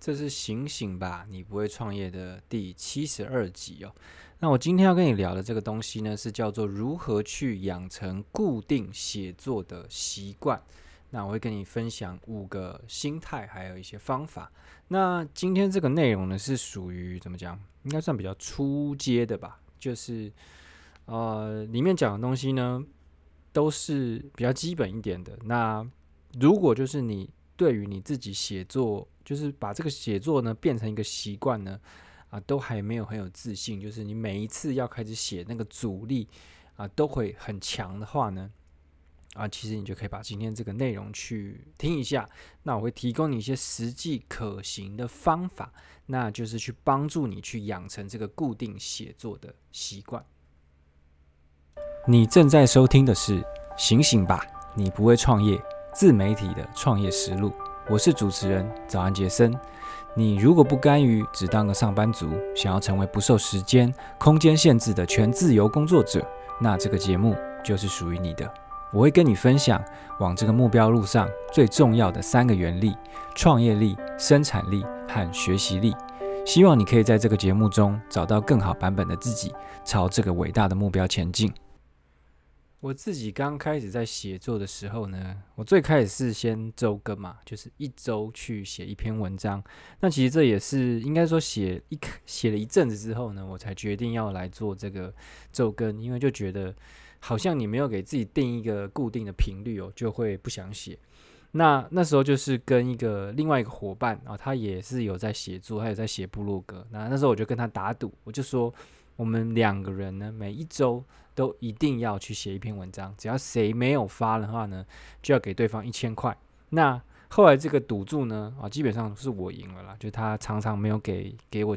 这是醒醒吧，你不会创业的第七十二集哦。那我今天要跟你聊的这个东西呢，是叫做如何去养成固定写作的习惯。那我会跟你分享五个心态，还有一些方法。那今天这个内容呢，是属于怎么讲？应该算比较初阶的吧。就是呃，里面讲的东西呢，都是比较基本一点的。那如果就是你对于你自己写作，就是把这个写作呢变成一个习惯呢。啊，都还没有很有自信，就是你每一次要开始写那个阻力啊，都会很强的话呢，啊，其实你就可以把今天这个内容去听一下。那我会提供你一些实际可行的方法，那就是去帮助你去养成这个固定写作的习惯。你正在收听的是《醒醒吧，你不会创业自媒体的创业实录》，我是主持人早安杰森。你如果不甘于只当个上班族，想要成为不受时间、空间限制的全自由工作者，那这个节目就是属于你的。我会跟你分享往这个目标路上最重要的三个原力：创业力、生产力和学习力。希望你可以在这个节目中找到更好版本的自己，朝这个伟大的目标前进。我自己刚开始在写作的时候呢，我最开始是先周更嘛，就是一周去写一篇文章。那其实这也是应该说写一 写了一阵子之后呢，我才决定要来做这个周更，因为就觉得好像你没有给自己定一个固定的频率哦，就会不想写。那那时候就是跟一个另外一个伙伴啊，他也是有在写作，他也在写部落格。那那时候我就跟他打赌，我就说。我们两个人呢，每一周都一定要去写一篇文章，只要谁没有发的话呢，就要给对方一千块。那后来这个赌注呢，啊，基本上是我赢了啦，就他常常没有给给我，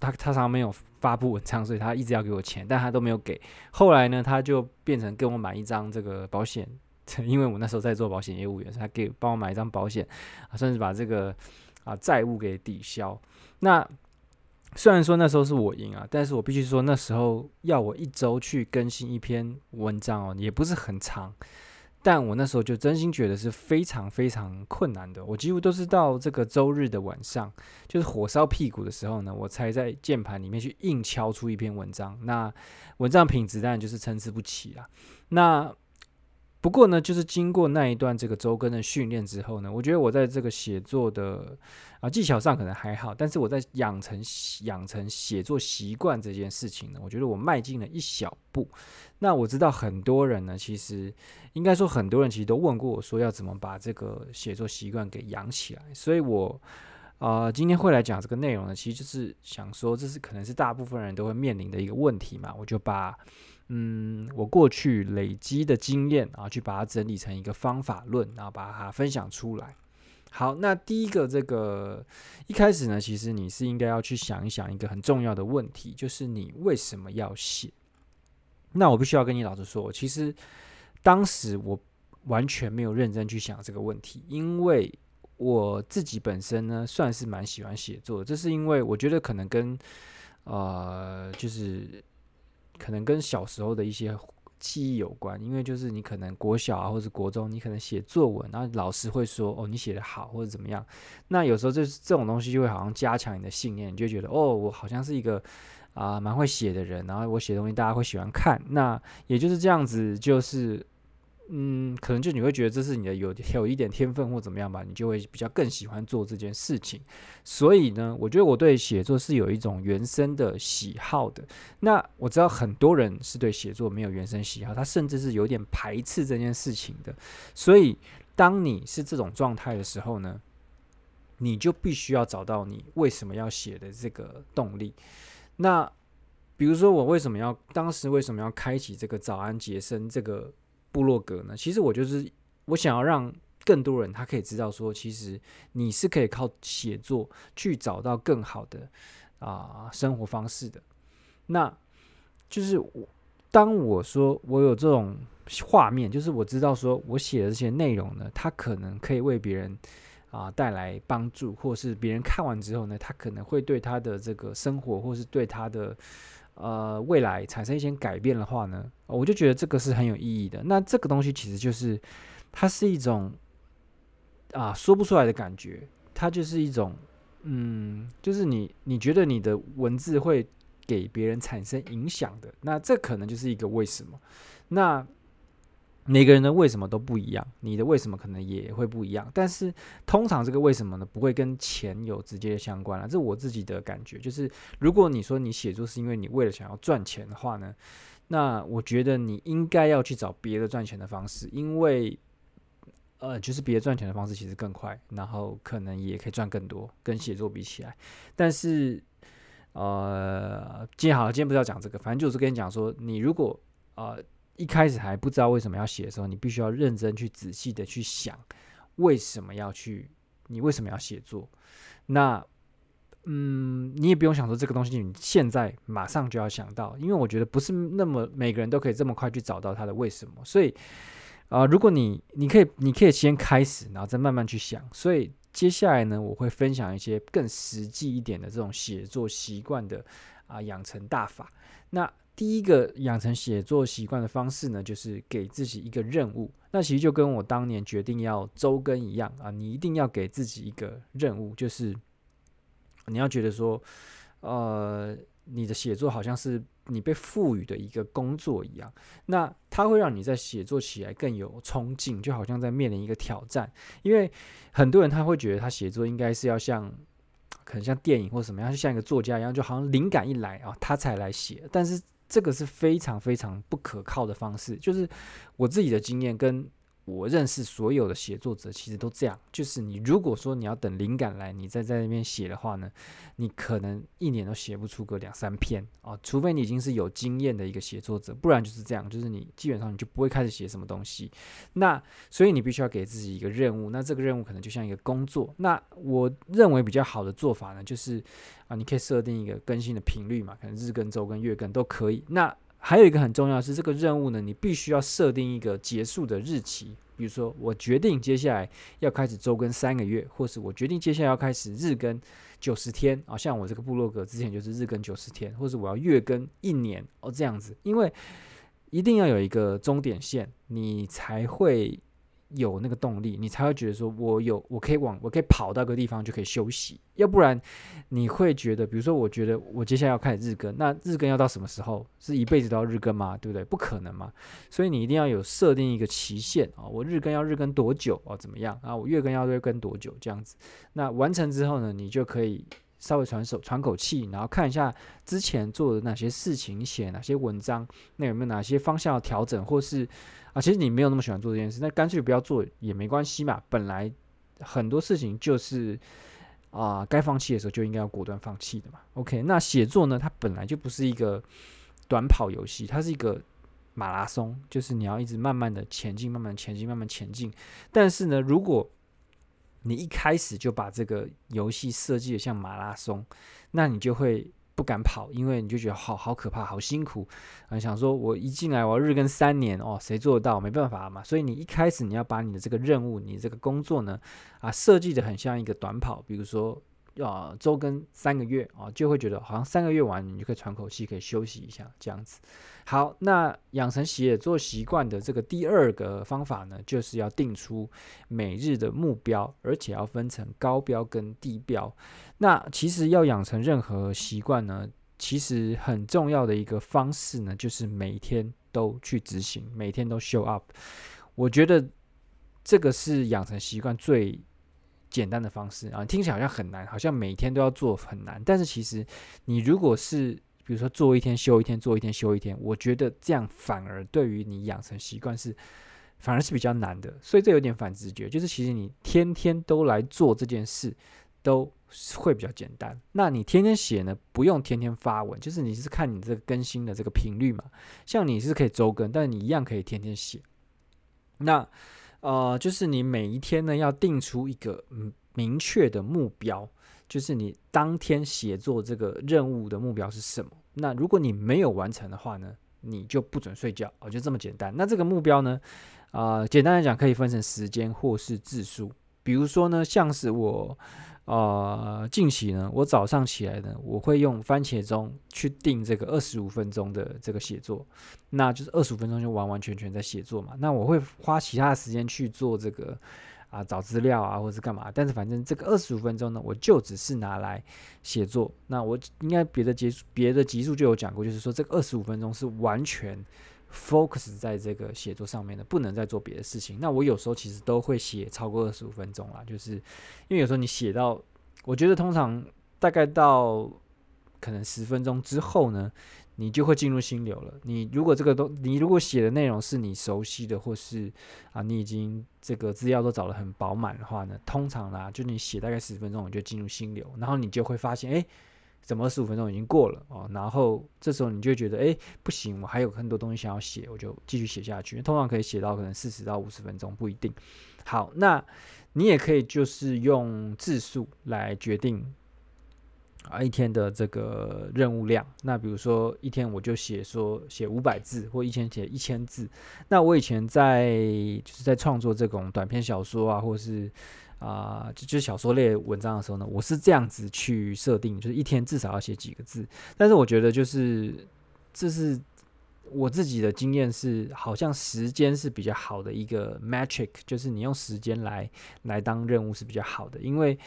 他他常常没有发布文章，所以他一直要给我钱，但他都没有给。后来呢，他就变成跟我买一张这个保险，因为我那时候在做保险业务员，他给帮我买一张保险，啊，算是把这个啊债务给抵消。那虽然说那时候是我赢啊，但是我必须说那时候要我一周去更新一篇文章哦，也不是很长，但我那时候就真心觉得是非常非常困难的。我几乎都是到这个周日的晚上，就是火烧屁股的时候呢，我才在键盘里面去硬敲出一篇文章。那文章品质当然就是参差不齐啊。那不过呢，就是经过那一段这个周更的训练之后呢，我觉得我在这个写作的啊技巧上可能还好，但是我在养成养成写作习惯这件事情呢，我觉得我迈进了一小步。那我知道很多人呢，其实应该说很多人其实都问过我说要怎么把这个写作习惯给养起来，所以我啊、今天会来讲这个内容呢，其实就是想说这是可能是大部分人都会面临的一个问题嘛，我就把。嗯，我过去累积的经验啊，去把它整理成一个方法论，然后把它分享出来。好，那第一个这个一开始呢，其实你是应该要去想一想一个很重要的问题，就是你为什么要写？那我必须要跟你老实说，其实当时我完全没有认真去想这个问题，因为我自己本身呢，算是蛮喜欢写作的，这是因为我觉得可能跟呃，就是。可能跟小时候的一些记忆有关，因为就是你可能国小啊，或者国中，你可能写作文，然后老师会说哦，你写得好或者怎么样。那有时候就是这种东西就会好像加强你的信念，你就觉得哦，我好像是一个啊蛮会写的人，然后我写东西大家会喜欢看。那也就是这样子，就是。嗯，可能就你会觉得这是你的有有一点天分或怎么样吧，你就会比较更喜欢做这件事情。所以呢，我觉得我对写作是有一种原生的喜好的。那我知道很多人是对写作没有原生喜好，他甚至是有点排斥这件事情的。所以，当你是这种状态的时候呢，你就必须要找到你为什么要写的这个动力。那比如说，我为什么要当时为什么要开启这个早安杰森这个部落格呢？其实我就是我想要让更多人他可以知道说，其实你是可以靠写作去找到更好的啊、生活方式的。那就是我当我说我有这种画面，就是我知道说我写的这些内容呢，它可能可以为别人啊、带来帮助，或是别人看完之后呢，他可能会对他的这个生活，或是对他的。呃，未来产生一些改变的话呢，我就觉得这个是很有意义的。那这个东西其实就是，它是一种啊说不出来的感觉，它就是一种嗯，就是你你觉得你的文字会给别人产生影响的，那这可能就是一个为什么。那每个人的为什么都不一样，你的为什么可能也会不一样。但是通常这个为什么呢，不会跟钱有直接相关了。这是我自己的感觉，就是如果你说你写作是因为你为了想要赚钱的话呢，那我觉得你应该要去找别的赚钱的方式，因为呃，就是别的赚钱的方式其实更快，然后可能也可以赚更多，跟写作比起来。但是呃，今天好了，今天不是要讲这个，反正就是跟你讲说，你如果呃。一开始还不知道为什么要写的时候，你必须要认真去仔细的去想，为什么要去，你为什么要写作？那，嗯，你也不用想说这个东西，你现在马上就要想到，因为我觉得不是那么每个人都可以这么快去找到他的为什么。所以，啊、如果你你可以，你可以先开始，然后再慢慢去想。所以接下来呢，我会分享一些更实际一点的这种写作习惯的啊、养成大法。那。第一个养成写作习惯的方式呢，就是给自己一个任务。那其实就跟我当年决定要周更一样啊，你一定要给自己一个任务，就是你要觉得说，呃，你的写作好像是你被赋予的一个工作一样。那它会让你在写作起来更有冲劲，就好像在面临一个挑战。因为很多人他会觉得他写作应该是要像，可能像电影或什么样，就像一个作家一样，就好像灵感一来啊，他才来写。但是这个是非常非常不可靠的方式，就是我自己的经验跟。我认识所有的写作者，其实都这样。就是你如果说你要等灵感来，你再在那边写的话呢，你可能一年都写不出个两三篇啊，除非你已经是有经验的一个写作者，不然就是这样，就是你基本上你就不会开始写什么东西。那所以你必须要给自己一个任务，那这个任务可能就像一个工作。那我认为比较好的做法呢，就是啊，你可以设定一个更新的频率嘛，可能日更、周更、月更都可以。那还有一个很重要是，这个任务呢，你必须要设定一个结束的日期。比如说，我决定接下来要开始周更三个月，或是我决定接下来要开始日更九十天啊，像我这个部落格之前就是日更九十天，或是我要月更一年哦，这样子，因为一定要有一个终点线，你才会。有那个动力，你才会觉得说，我有，我可以往，我可以跑到个地方就可以休息。要不然，你会觉得，比如说，我觉得我接下来要开始日更，那日更要到什么时候？是一辈子都要日更吗？对不对？不可能嘛。所以你一定要有设定一个期限啊，我日更要日更多久啊？怎么样啊？我月更要月更多久？这样子，那完成之后呢，你就可以稍微喘手喘口气，然后看一下之前做的哪些事情，写哪些文章，那有没有哪些方向要调整，或是。啊，其实你没有那么喜欢做这件事，那干脆不要做也没关系嘛。本来很多事情就是啊，该放弃的时候就应该要果断放弃的嘛。OK，那写作呢，它本来就不是一个短跑游戏，它是一个马拉松，就是你要一直慢慢的前进，慢慢前进，慢慢前进。但是呢，如果你一开始就把这个游戏设计的像马拉松，那你就会。不敢跑，因为你就觉得好好可怕，好辛苦啊！想说我一进来我要日更三年哦，谁做得到？没办法嘛。所以你一开始你要把你的这个任务，你这个工作呢，啊，设计的很像一个短跑，比如说。啊，周更三个月啊，就会觉得好像三个月完，你就可以喘口气，可以休息一下这样子。好，那养成写作习惯的这个第二个方法呢，就是要定出每日的目标，而且要分成高标跟低标。那其实要养成任何习惯呢，其实很重要的一个方式呢，就是每天都去执行，每天都 show up。我觉得这个是养成习惯最。简单的方式啊，听起来好像很难，好像每天都要做很难。但是其实，你如果是比如说做一天休一天，做一天休一天，我觉得这样反而对于你养成习惯是反而是比较难的。所以这有点反直觉，就是其实你天天都来做这件事，都会比较简单。那你天天写呢，不用天天发文，就是你是看你这个更新的这个频率嘛。像你是可以周更，但你一样可以天天写。那。呃，就是你每一天呢，要定出一个嗯明确的目标，就是你当天写作这个任务的目标是什么？那如果你没有完成的话呢，你就不准睡觉哦，就这么简单。那这个目标呢，啊、简单来讲可以分成时间或是字数。比如说呢，像是我。呃，近期呢，我早上起来呢，我会用番茄钟去定这个二十五分钟的这个写作，那就是二十五分钟就完完全全在写作嘛。那我会花其他的时间去做这个啊找资料啊，或者是干嘛。但是反正这个二十五分钟呢，我就只是拿来写作。那我应该别的节别的集数就有讲过，就是说这个二十五分钟是完全 focus 在这个写作上面的，不能再做别的事情。那我有时候其实都会写超过二十五分钟啦，就是因为有时候你写到，我觉得通常大概到可能十分钟之后呢。你就会进入心流了。你如果这个都，你如果写的内容是你熟悉的，或是啊，你已经这个资料都找得很饱满的话呢，通常啦，就你写大概十分钟，你就进入心流，然后你就会发现，哎，怎么十五分钟已经过了哦？然后这时候你就觉得，哎，不行，我还有很多东西想要写，我就继续写下去。通常可以写到可能四十到五十分钟，不一定。好，那你也可以就是用字数来决定。啊，一天的这个任务量，那比如说一天我就写说写五百字，或一天写一千字。那我以前在就是在创作这种短篇小说啊，或是啊、就就小说类文章的时候呢，我是这样子去设定，就是一天至少要写几个字。但是我觉得就是这是我自己的经验是，好像时间是比较好的一个 metric，就是你用时间来来当任务是比较好的，因为。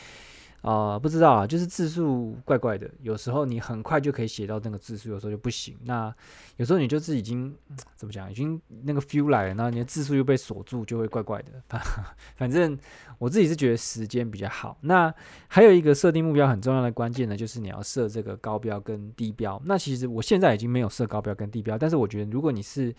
啊、不知道啊，就是字数怪怪的。有时候你很快就可以写到那个字数，有时候就不行。那有时候你就是已经 怎么讲，已经那个 feel 来了，然后你的字数又被锁住，就会怪怪的。反正我自己是觉得时间比较好。那还有一个设定目标很重要的关键呢，就是你要设这个高标跟低标。那其实我现在已经没有设高标跟低标，但是我觉得如果你是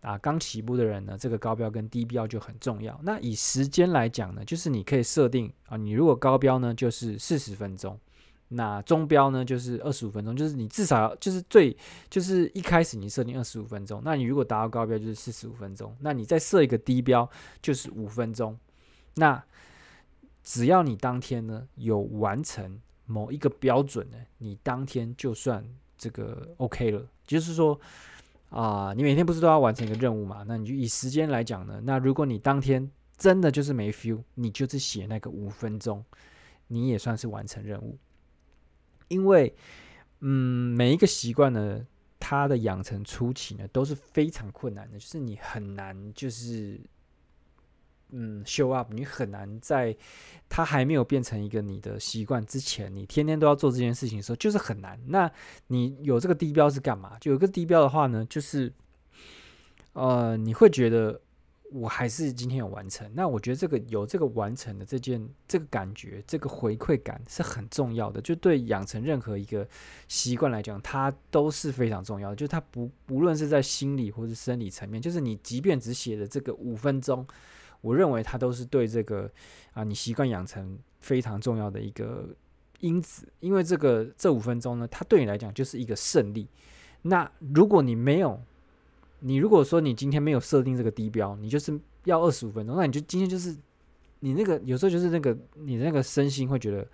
啊，刚起步的人呢，这个高标跟低标就很重要。那以时间来讲呢，就是你可以设定啊，你如果高标呢就是四十分钟，那中标呢就是二十五分钟，就是你至少要就是最就是一开始你设定二十五分钟，那你如果达到高标就是四十五分钟，那你再设一个低标就是五分钟。那只要你当天呢有完成某一个标准呢，你当天就算这个 OK 了，就是说。啊，你每天不是都要完成一个任务嘛？那你就以时间来讲呢，那如果你当天真的就是没 feel，你就是写那个五分钟，你也算是完成任务。因为，嗯，每一个习惯呢，它的养成初期呢都是非常困难的，就是你很难就是。嗯，show up，你很难在它还没有变成一个你的习惯之前，你天天都要做这件事情的时候，就是很难。那你有这个低标是干嘛？就有个低标的话呢，就是呃，你会觉得我还是今天有完成。那我觉得这个有这个完成的这件这个感觉，这个回馈感是很重要的。就对养成任何一个习惯来讲，它都是非常重要的。就是它不无论是在心理或是生理层面，就是你即便只写了这个五分钟。我认为它都是对这个啊，你习惯养成非常重要的一个因子，因为这个这五分钟呢，它对你来讲就是一个胜利。那如果你没有，你如果说你今天没有设定这个低标，你就是要二十五分钟，那你就今天就是你那个有时候就是那个你那个身心会觉得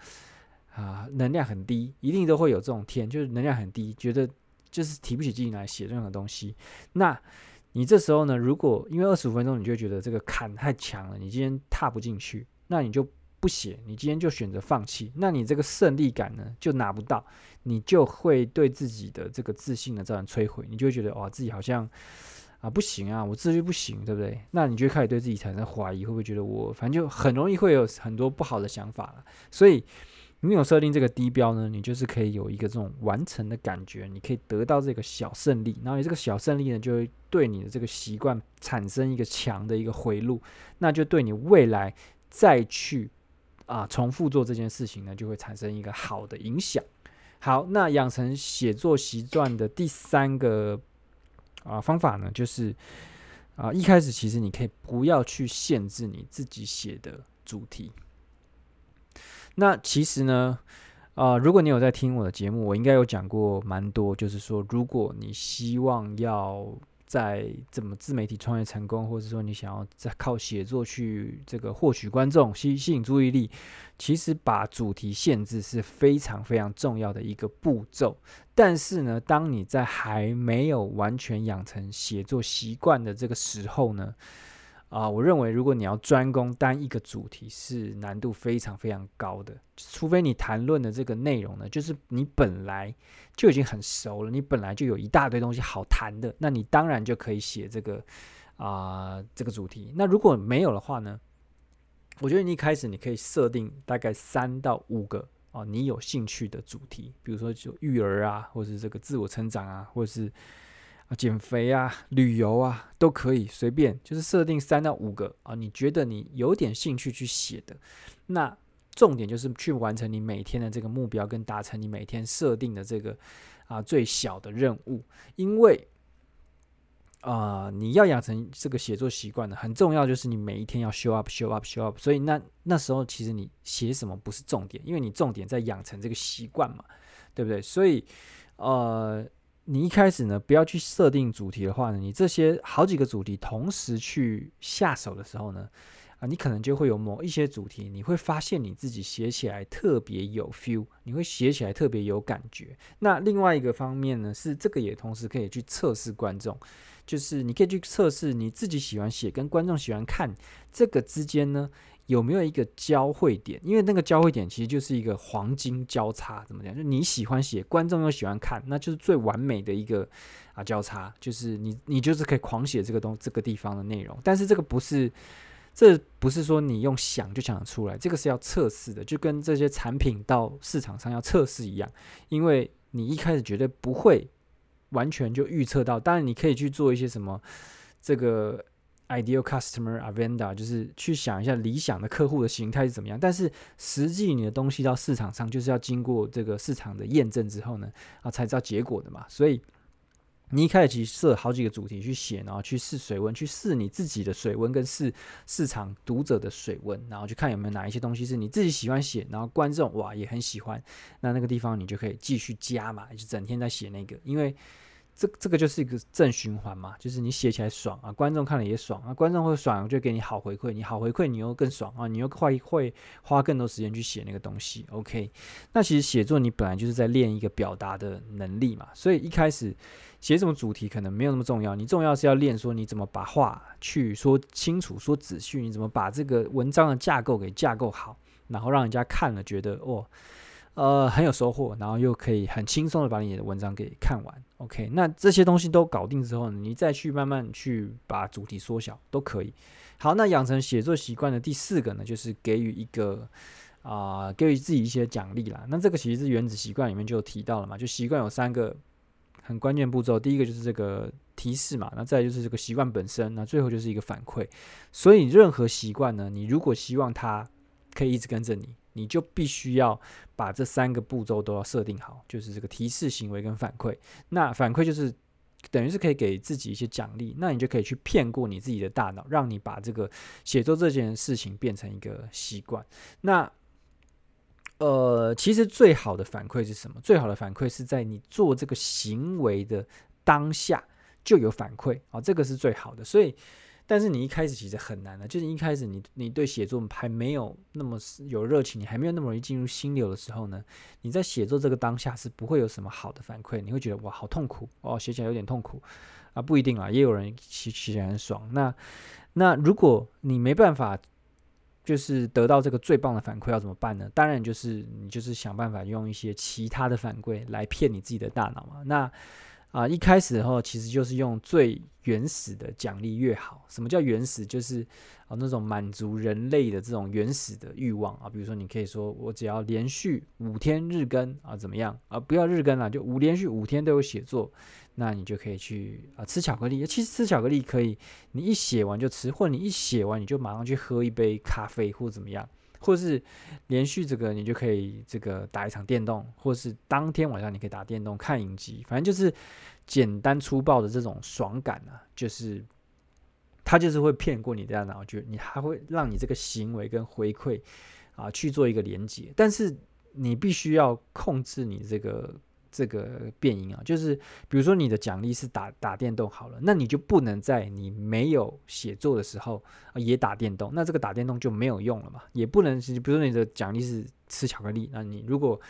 啊能量很低，一定都会有这种天，就是能量很低，觉得就是提不起劲来写任何东西。那你这时候呢，如果因为二十五分钟，你就觉得这个坎太强了，你今天踏不进去，那你就不写，你今天就选择放弃，那你这个胜利感呢就拿不到，你就会对自己的这个自信呢造成摧毁，你就会觉得哇，自己好像啊不行啊，我自律不行，对不对？那你就开始对自己产生怀疑，会不会觉得我反正就很容易会有很多不好的想法了，所以。你有设定这个低标呢，你就是可以有一个这种完成的感觉，你可以得到这个小胜利，然后你这个小胜利呢，就会对你的这个习惯产生一个强的一个回路，那就对你未来再去啊重复做这件事情呢，就会产生一个好的影响。好，那养成写作习惯的第三个啊方法呢，就是啊一开始其实你可以不要去限制你自己写的主题。那其实呢，啊、如果你有在听我的节目，我应该有讲过蛮多，就是说，如果你希望要在怎么自媒体创业成功，或者说你想要在靠写作去这个获取观众、吸吸引注意力，其实把主题限制是非常非常重要的一个步骤。但是呢，当你在还没有完全养成写作习惯的这个时候呢，啊，我认为如果你要专攻单一个主题，是难度非常非常高的。除非你谈论的这个内容呢，就是你本来就已经很熟了，你本来就有一大堆东西好谈的，那你当然就可以写这个啊这个主题。那如果没有的话呢，我觉得你一开始你可以设定大概三到五个啊，你有兴趣的主题，比如说就育儿啊，或是这个自我成长啊，或是啊减肥啊、旅游啊，都可以随便，就是设定三到五个啊，你觉得你有点兴趣去写的，那重点就是去完成你每天的这个目标，跟达成你每天设定的这个啊最小的任务，因为。啊、你要养成这个写作习惯呢，很重要，就是你每一天要 show up，show up，show up。所以那那时候其实你写什么不是重点，因为你重点在养成这个习惯嘛，对不对？所以呃，你一开始呢，不要去设定主题的话呢，你这些好几个主题同时去下手的时候呢，啊、你可能就会有某一些主题，你会发现你自己写起来特别有 feel，你会写起来特别有感觉。那另外一个方面呢，是这个也同时可以去测试观众。就是你可以去测试你自己喜欢写跟观众喜欢看这个之间呢，有没有一个交汇点？因为那个交汇点其实就是一个黄金交叉，怎么讲？就你喜欢写，观众又喜欢看，那就是最完美的一个啊交叉。就是你你就是可以狂写这个东这个地方的内容，但是这个不是，这不是说你用想就想得出来，这个是要测试的，就跟这些产品到市场上要测试一样，因为你一开始绝对不会。完全就预测到，当然你可以去做一些什么，这个 ideal customer avatar，就是去想一下理想的客户的形态是怎么样。但是实际你的东西到市场上，就是要经过这个市场的验证之后呢，啊，才知道结果的嘛。所以你一开始其实设好几个主题去写，然后去试水温，去试你自己的水温跟试市场读者的水温，然后去看有没有哪一些东西是你自己喜欢写，然后观众哇也很喜欢，那那个地方你就可以继续加嘛，就整天在写那个，因为。这这个就是一个正循环嘛，就是你写起来爽啊，观众看了也爽啊，观众会爽就给你好回馈，你好回馈你又更爽啊，你又会会花更多时间去写那个东西。OK，那其实写作你本来就是在练一个表达的能力嘛，所以一开始写什么主题可能没有那么重要，你重要是要练说你怎么把话去说清楚、说仔细，你怎么把这个文章的架构给架构好，然后让人家看了觉得哦。呃，很有收获，然后又可以很轻松的把你的文章给看完。OK，那这些东西都搞定之后呢，你再去慢慢去把主题缩小都可以。好，那养成写作习惯的第四个呢，就是给予一个啊、给予自己一些奖励啦。那这个其实是原子习惯里面就提到了嘛，就习惯有三个很关键步骤，第一个就是这个提示嘛，那再就是这个习惯本身，那最后就是一个反馈。所以任何习惯呢，你如果希望它可以一直跟着你。你就必须要把这三个步骤都要设定好，就是这个提示、行为跟反馈。那反馈就是等于是可以给自己一些奖励，那你就可以去骗过你自己的大脑，让你把这个写作这件事情变成一个习惯。那呃，其实最好的反馈是什么？最好的反馈是在你做这个行为的当下就有反馈啊，这个是最好的。所以。但是你一开始其实很难的，就是一开始你你对写作还没有那么有热情，你还没有那么容易进入心流的时候呢，你在写作这个当下是不会有什么好的反馈，你会觉得哇好痛苦哦，写起来有点痛苦啊，不一定啊，也有人写写起来很爽。那那如果你没办法就是得到这个最棒的反馈，要怎么办呢？当然就是你就是想办法用一些其他的反馈来骗你自己的大脑嘛。那啊，一开始的话，其实就是用最原始的奖励越好。什么叫原始？就是啊，那种满足人类的这种原始的欲望啊。比如说，你可以说，我只要连续五天日更啊，怎么样啊？不要日更了，就五连续五天都有写作，那你就可以去啊吃巧克力。其实吃巧克力可以，你一写完就吃，或者你一写完你就马上去喝一杯咖啡，或怎么样。或是连续这个，你就可以这个打一场电动，或是当天晚上你可以打电动看影集，反正就是简单粗暴的这种爽感啊，就是它就是会骗过你的大脑，就你还会让你这个行为跟回馈啊去做一个连接，但是你必须要控制你这个。这个变因啊，就是比如说你的奖励是打打电动好了，那你就不能在你没有写作的时候也打电动，那这个打电动就没有用了嘛。也不能，比如说你的奖励是吃巧克力，那你如果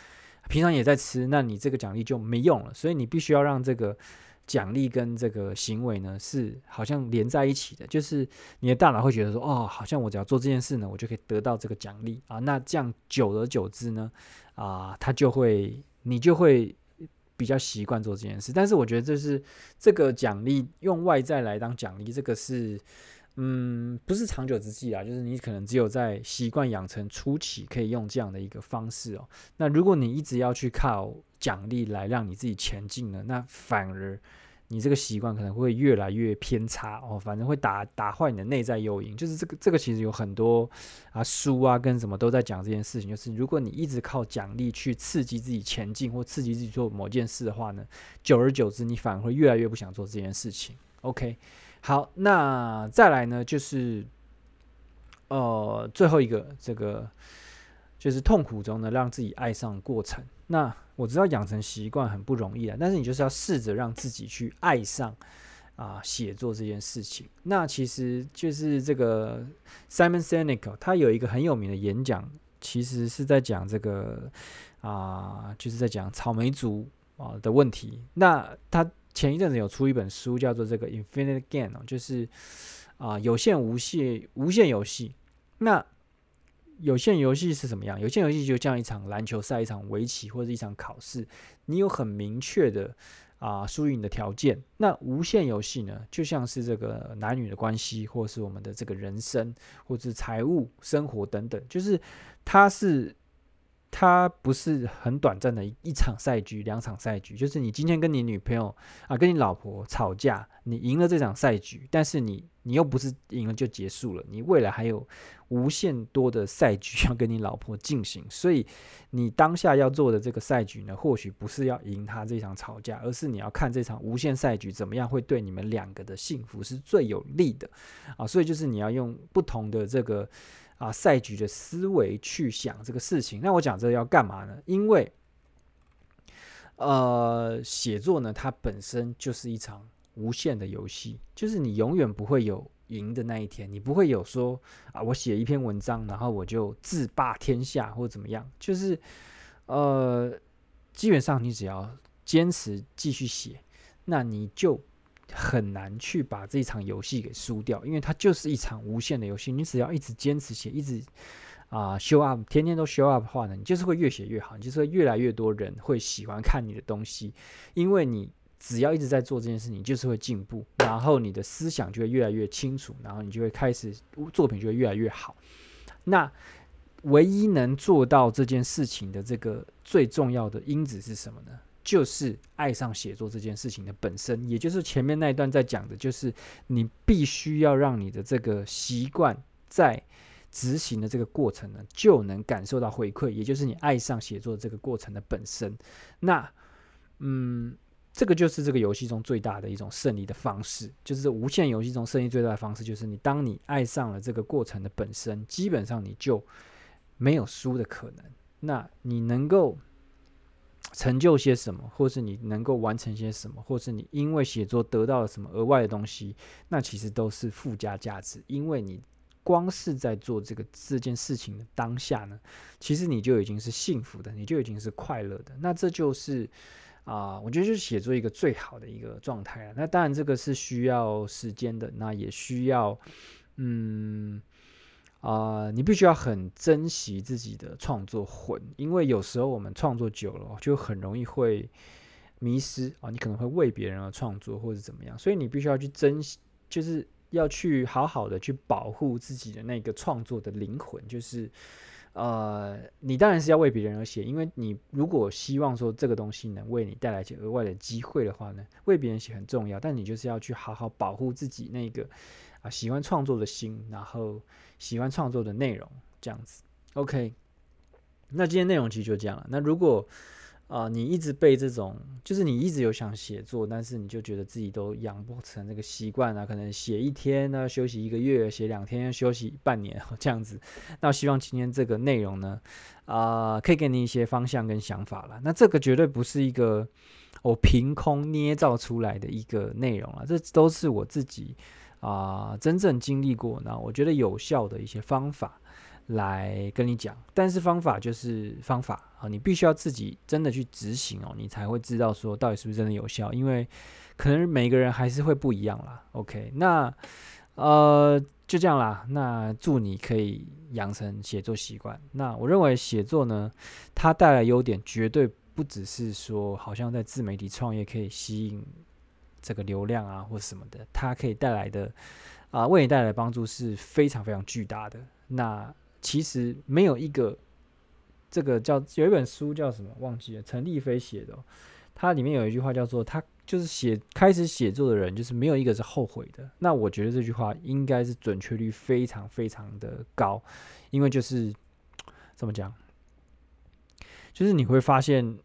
平常也在吃，那你这个奖励就没用了。所以你必须要让这个奖励跟这个行为呢是好像连在一起的，就是你的大脑会觉得说，哦，好像我只要做这件事呢，我就可以得到这个奖励啊。那这样久而久之呢，啊，它就会，你就会。比较习惯做这件事，但是我觉得这是这个奖励用外在来当奖励，这个是嗯，不是长久之计啊，就是你可能只有在习惯养成初期可以用这样的一个方式哦。那如果你一直要去靠奖励来让你自己前进呢，那反而你这个习惯可能会越来越偏差哦，反正会打打坏你的内在诱因。就是这个这个其实有很多啊书啊跟什么都在讲这件事情，就是如果你一直靠奖励去刺激自己前进或刺激自己做某件事的话呢，久而久之你反而会越来越不想做这件事情。OK。好，那再来呢，就是，呃，最后一个这个就是痛苦中呢，让自己爱上过程。那我知道养成习惯很不容易啊，但是你就是要试着让自己去爱上啊写作这件事情。那其实就是这个 Simon Sinek 他有一个很有名的演讲，其实是在讲这个啊，就是在讲草莓族啊的问题。那他。前一阵子有出一本书，叫做这个 Infinite Game 哦，就是啊有限无限无限游戏。那有限游戏是什么样？有限游戏就像一场篮球赛、一场围棋或者一场考试，你有很明确的啊输赢的条件。那无限游戏呢，就像是这个男女的关系，或是我们的这个人生，或是财务、生活等等，就是它是。它不是很短暂的一场赛局、两场赛局，就是你今天跟你女朋友啊、跟你老婆吵架，你赢了这场赛局，但是你你又不是赢了就结束了，你未来还有无限多的赛局要跟你老婆进行，所以你当下要做的这个赛局呢，或许不是要赢他这场吵架，而是你要看这场无限赛局怎么样会对你们两个的幸福是最有利的啊，所以就是你要用不同的这个。啊，赛局的思维去想这个事情。那我讲这个要干嘛呢？因为，呃，写作呢，它本身就是一场无限的游戏，就是你永远不会有赢的那一天，你不会有说啊，我写一篇文章，然后我就自霸天下或怎么样。就是，呃，基本上你只要坚持继续写，那你就。很难去把这一场游戏给输掉，因为它就是一场无限的游戏。你只要一直坚持写，一直啊、show up，天天都 show up 的话呢，你就是会越写越好，你就是会越来越多人会喜欢看你的东西，因为你只要一直在做这件事情，你就是会进步，然后你的思想就会越来越清楚，然后你就会开始作品就会越来越好。那唯一能做到这件事情的这个最重要的因子是什么呢？就是爱上写作这件事情的本身，也就是前面那一段在讲的，就是你必须要让你的这个习惯在执行的这个过程呢，就能感受到回馈，也就是你爱上写作这个过程的本身。那，嗯，这个就是这个游戏中最大的一种胜利的方式，就是无限游戏中胜利最大的方式，就是你当你爱上了这个过程的本身，基本上你就没有输的可能。那你能够。成就些什么，或是你能够完成些什么，或是你因为写作得到了什么额外的东西，那其实都是附加价值。因为你光是在做这个这件事情的当下呢，其实你就已经是幸福的，你就已经是快乐的。那这就是啊、我觉得就是写作一个最好的一个状态了。那当然这个是需要时间的，那也需要嗯。啊、你必须要很珍惜自己的创作魂，因为有时候我们创作久了，就很容易会迷失啊、你可能会为别人而创作，或者怎么样，所以你必须要去珍惜，就是要去好好的去保护自己的那个创作的灵魂。就是呃，你当然是要为别人而写，因为你如果希望说这个东西能为你带来一些额外的机会的话呢，为别人写很重要，但你就是要去好好保护自己那个。啊，喜欢创作的心，然后喜欢创作的内容，这样子，OK。那今天内容其实就这样了。那如果啊、你一直被这种，就是你一直有想写作，但是你就觉得自己都养不成那个习惯啊，可能写一天呢，休息一个月，写两天休息半年 这样子。那我希望今天这个内容呢，啊、可以给你一些方向跟想法了。那这个绝对不是一个我凭空捏造出来的一个内容啊，这都是我自己。啊、真正经历过，那我觉得有效的一些方法来跟你讲，但是方法就是方法啊，你必须要自己真的去执行哦，你才会知道说到底是不是真的有效，因为可能每个人还是会不一样啦。OK，那呃就这样啦，那祝你可以养成写作习惯。那我认为写作呢，它带来优点绝对不只是说，好像在自媒体创业可以吸引。这个流量啊，或什么的，它可以带来的啊，为你带来的帮助是非常非常巨大的。那其实没有一个这个叫有一本书叫什么忘记了，陈立飞写的，它里面有一句话叫做“他就是写开始写作的人，就是没有一个是后悔的”。那我觉得这句话应该是准确率非常非常的高，因为就是怎么讲，就是你会发现。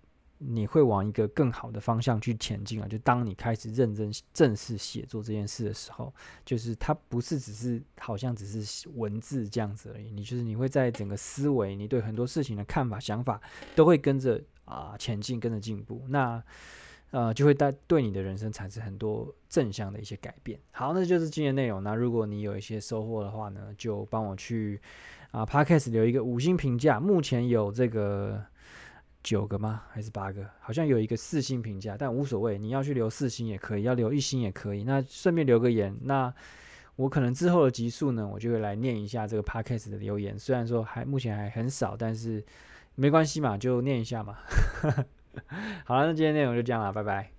你会往一个更好的方向去前进啊！就当你开始认真正式写作这件事的时候，就是它不是只是好像只是文字这样子而已。你就是你会在整个思维，你对很多事情的看法、想法都会跟着啊、前进，跟着进步。那呃就会带对你的人生产生很多正向的一些改变。好，那就是今天内容。那如果你有一些收获的话呢，就帮我去啊、呃、Podcast 留一个五星评价。目前有这个。九个吗？还是八个？好像有一个四星评价，但无所谓。你要去留四星也可以，要留一星也可以。那顺便留个言。那我可能之后的集数呢，我就会来念一下这个 podcast 的留言。虽然说还目前还很少，但是没关系嘛，就念一下嘛。好了，那今天内容就这样了，拜拜。